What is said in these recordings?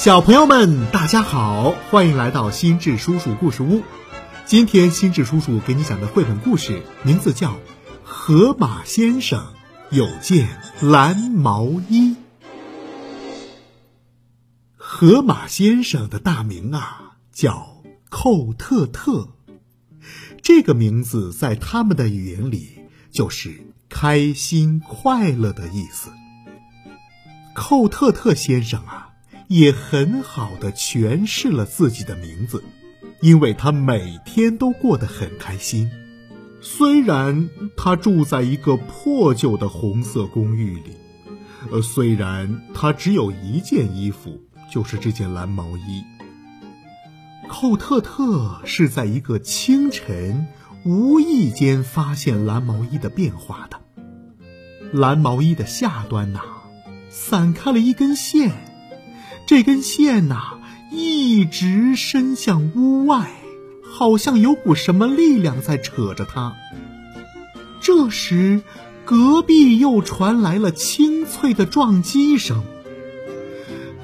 小朋友们，大家好，欢迎来到心智叔叔故事屋。今天心智叔叔给你讲的绘本故事名字叫《河马先生有件蓝毛衣》。河马先生的大名啊叫寇特特，这个名字在他们的语言里就是开心快乐的意思。寇特特先生啊。也很好的诠释了自己的名字，因为他每天都过得很开心。虽然他住在一个破旧的红色公寓里，呃，虽然他只有一件衣服，就是这件蓝毛衣。寇特特是在一个清晨无意间发现蓝毛衣的变化的。蓝毛衣的下端呐，散开了一根线。这根线呐，一直伸向屋外，好像有股什么力量在扯着它。这时，隔壁又传来了清脆的撞击声。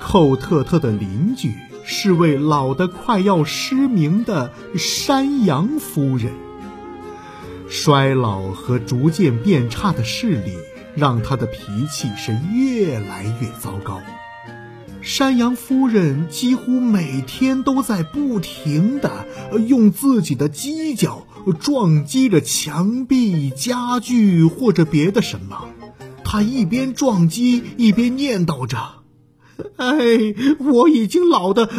寇特特的邻居是位老得快要失明的山羊夫人。衰老和逐渐变差的视力，让他的脾气是越来越糟糕。山羊夫人几乎每天都在不停的用自己的犄角撞击着墙壁、家具或者别的什么。她一边撞击一边念叨着：“哎，我已经老的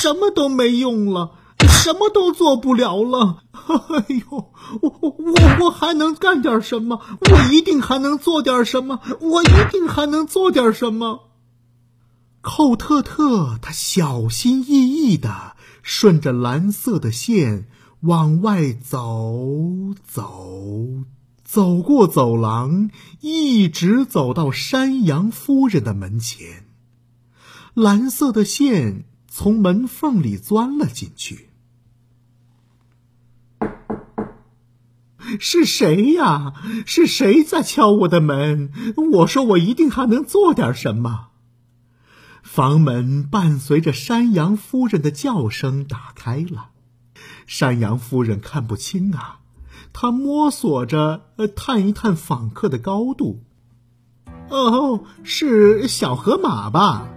什么都没用了，什么都做不了了。哎呦，我我我还能干点什么？我一定还能做点什么？我一定还能做点什么？”寇特特，他小心翼翼的顺着蓝色的线往外走，走，走过走廊，一直走到山羊夫人的门前。蓝色的线从门缝里钻了进去。是谁呀？是谁在敲我的门？我说我一定还能做点什么。房门伴随着山羊夫人的叫声打开了，山羊夫人看不清啊，她摸索着探一探访客的高度。哦，是小河马吧？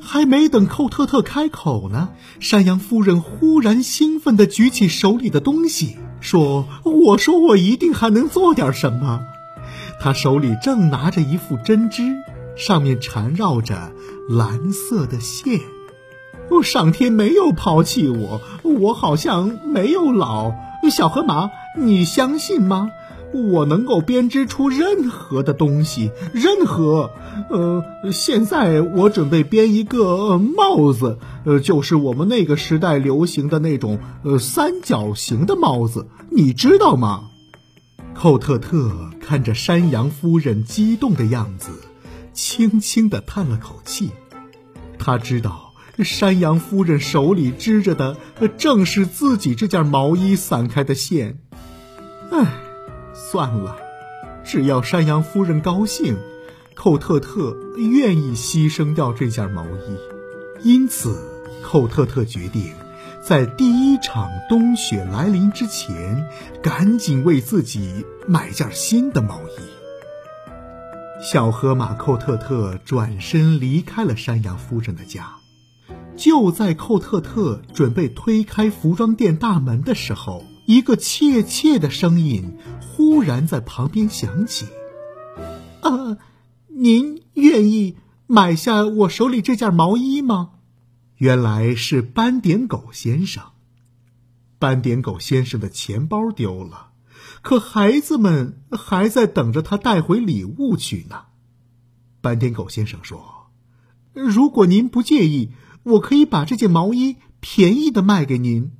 还没等寇特特开口呢，山羊夫人忽然兴奋地举起手里的东西，说：“我说我一定还能做点什么。”她手里正拿着一副针织。上面缠绕着蓝色的线，哦，上天没有抛弃我，我好像没有老。小河马，你相信吗？我能够编织出任何的东西，任何。呃，现在我准备编一个帽子，呃，就是我们那个时代流行的那种呃三角形的帽子，你知道吗？寇特特看着山羊夫人激动的样子。轻轻地叹了口气，他知道山羊夫人手里织着的正是自己这件毛衣散开的线。唉，算了，只要山羊夫人高兴，寇特特愿意牺牲掉这件毛衣。因此，寇特特决定在第一场冬雪来临之前，赶紧为自己买件新的毛衣。小河马寇特特转身离开了山羊夫人的家。就在寇特特准备推开服装店大门的时候，一个怯怯的声音忽然在旁边响起：“啊，您愿意买下我手里这件毛衣吗？”原来是斑点狗先生。斑点狗先生的钱包丢了。可孩子们还在等着他带回礼物去呢。斑点狗先生说：“如果您不介意，我可以把这件毛衣便宜的卖给您。”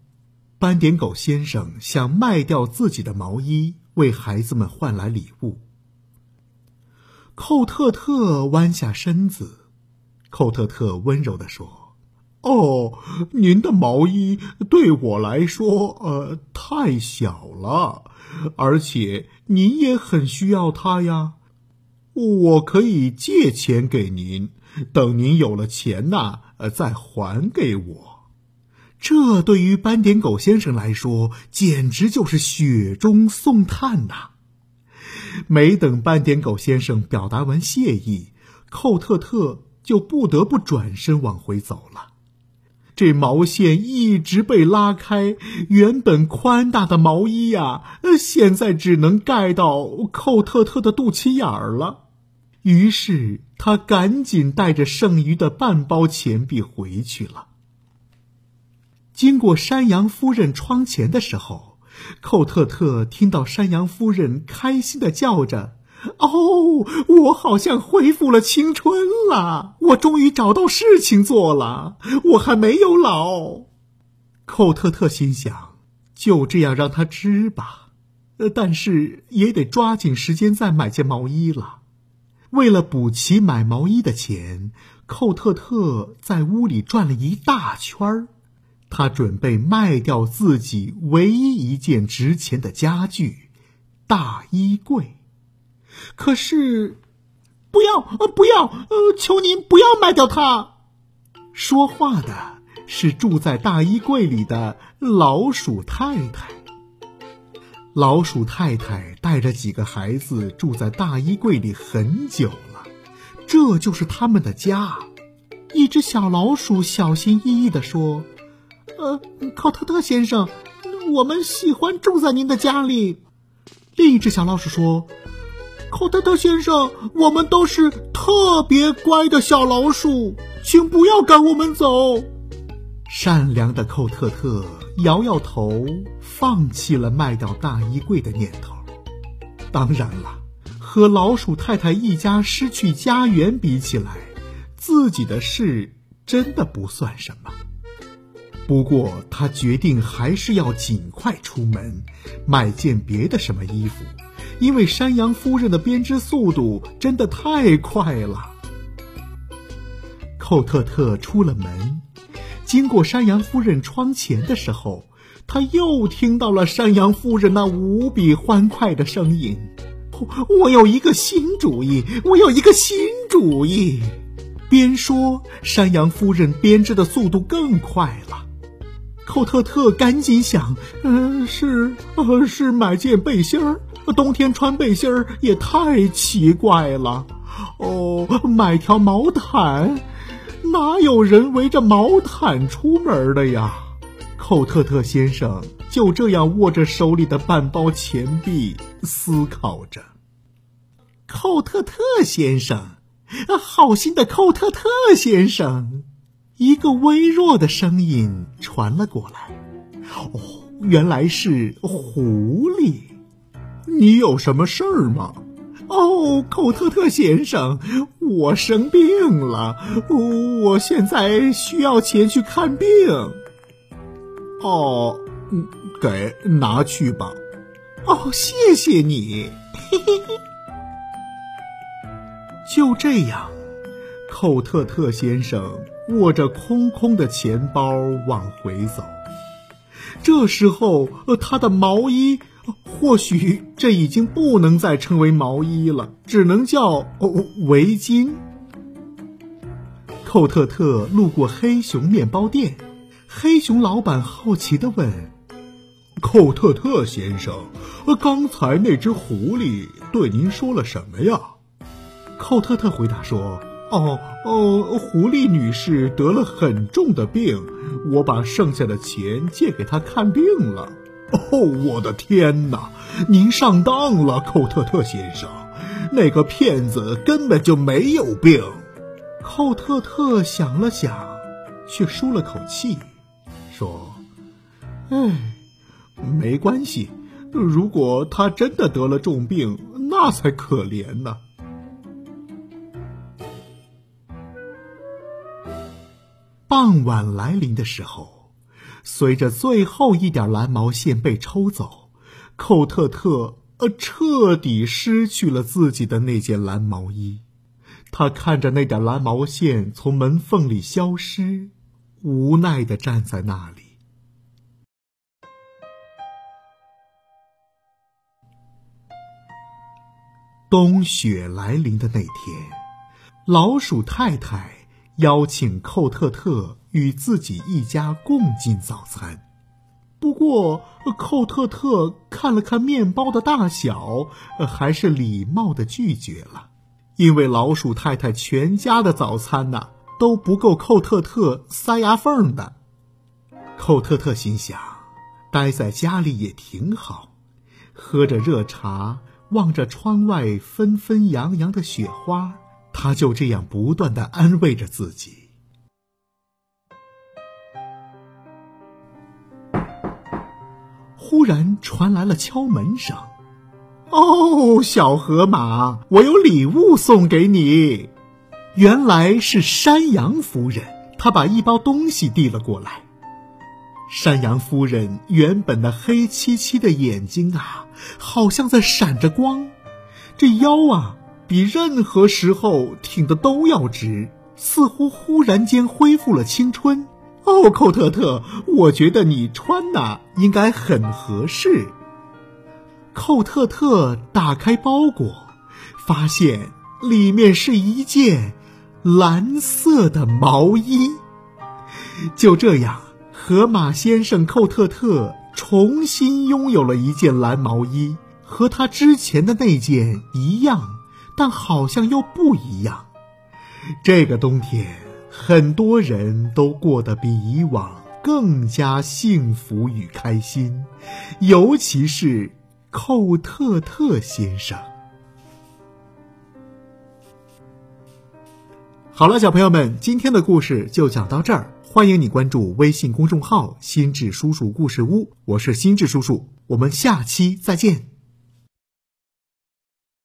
斑点狗先生想卖掉自己的毛衣，为孩子们换来礼物。寇特特弯下身子，寇特特温柔的说：“哦，您的毛衣对我来说，呃，太小了。”而且您也很需要它呀，我可以借钱给您，等您有了钱呐，呃，再还给我。这对于斑点狗先生来说，简直就是雪中送炭呐！没等斑点狗先生表达完谢意，寇特特就不得不转身往回走了。这毛线一直被拉开，原本宽大的毛衣呀，现在只能盖到寇特特的肚脐眼儿了。于是他赶紧带着剩余的半包钱币回去了。经过山羊夫人窗前的时候，寇特特听到山羊夫人开心的叫着。哦，我好像恢复了青春了！我终于找到事情做了，我还没有老。寇特特心想：就这样让他织吧，呃，但是也得抓紧时间再买件毛衣了。为了补齐买毛衣的钱，寇特特在屋里转了一大圈儿。他准备卖掉自己唯一一件值钱的家具——大衣柜。可是，不要，呃，不要，呃，求您不要卖掉它。说话的是住在大衣柜里的老鼠太太。老鼠太太带着几个孩子住在大衣柜里很久了，这就是他们的家。一只小老鼠小心翼翼地说：“呃，考特特先生，我们喜欢住在您的家里。”另一只小老鼠说。寇特特先生，我们都是特别乖的小老鼠，请不要赶我们走。善良的寇特特摇摇头，放弃了卖掉大衣柜的念头。当然了，和老鼠太太一家失去家园比起来，自己的事真的不算什么。不过，他决定还是要尽快出门，买件别的什么衣服。因为山羊夫人的编织速度真的太快了。寇特特出了门，经过山羊夫人窗前的时候，他又听到了山羊夫人那无比欢快的声音：“我有一个新主意，我有一个新主意！”边说，山羊夫人编织的速度更快了。寇特特赶紧想：“嗯，是，呃，是买件背心儿。”冬天穿背心儿也太奇怪了，哦，买条毛毯，哪有人围着毛毯出门的呀？寇特特先生就这样握着手里的半包钱币，思考着。寇特特先生，好心的寇特特先生，一个微弱的声音传了过来。哦，原来是狐狸。你有什么事儿吗？哦，寇特特先生，我生病了，我现在需要钱去看病。哦，给拿去吧。哦，谢谢你。就这样，寇特特先生握着空空的钱包往回走。这时候，他的毛衣。或许这已经不能再称为毛衣了，只能叫哦围巾。寇特特路过黑熊面包店，黑熊老板好奇地问：“寇特特先生，刚才那只狐狸对您说了什么呀？”寇特特回答说：“哦哦，狐狸女士得了很重的病，我把剩下的钱借给她看病了。”哦，我的天哪！您上当了，寇特特先生，那个骗子根本就没有病。寇特特想了想，却舒了口气，说：“哎，没关系。如果他真的得了重病，那才可怜呢。”傍晚来临的时候。随着最后一点蓝毛线被抽走，寇特特呃彻底失去了自己的那件蓝毛衣。他看着那点蓝毛线从门缝里消失，无奈的站在那里。冬雪来临的那天，老鼠太太邀请寇特特与自己一家共进早餐。不过，寇特特看了看面包的大小，还是礼貌的拒绝了，因为老鼠太太全家的早餐呐都不够寇特特塞牙缝的。寇特特心想，待在家里也挺好，喝着热茶，望着窗外纷纷扬扬的雪花，他就这样不断的安慰着自己。忽然传来了敲门声，“哦，小河马，我有礼物送给你。”原来是山羊夫人，她把一包东西递了过来。山羊夫人原本那黑漆漆的眼睛啊，好像在闪着光，这腰啊，比任何时候挺的都要直，似乎忽然间恢复了青春。哦，寇特特，我觉得你穿呐应该很合适。寇特特打开包裹，发现里面是一件蓝色的毛衣。就这样，河马先生寇特特重新拥有了一件蓝毛衣，和他之前的那件一样，但好像又不一样。这个冬天。很多人都过得比以往更加幸福与开心，尤其是寇特特先生。好了，小朋友们，今天的故事就讲到这儿。欢迎你关注微信公众号“心智叔叔故事屋”，我是心智叔叔，我们下期再见。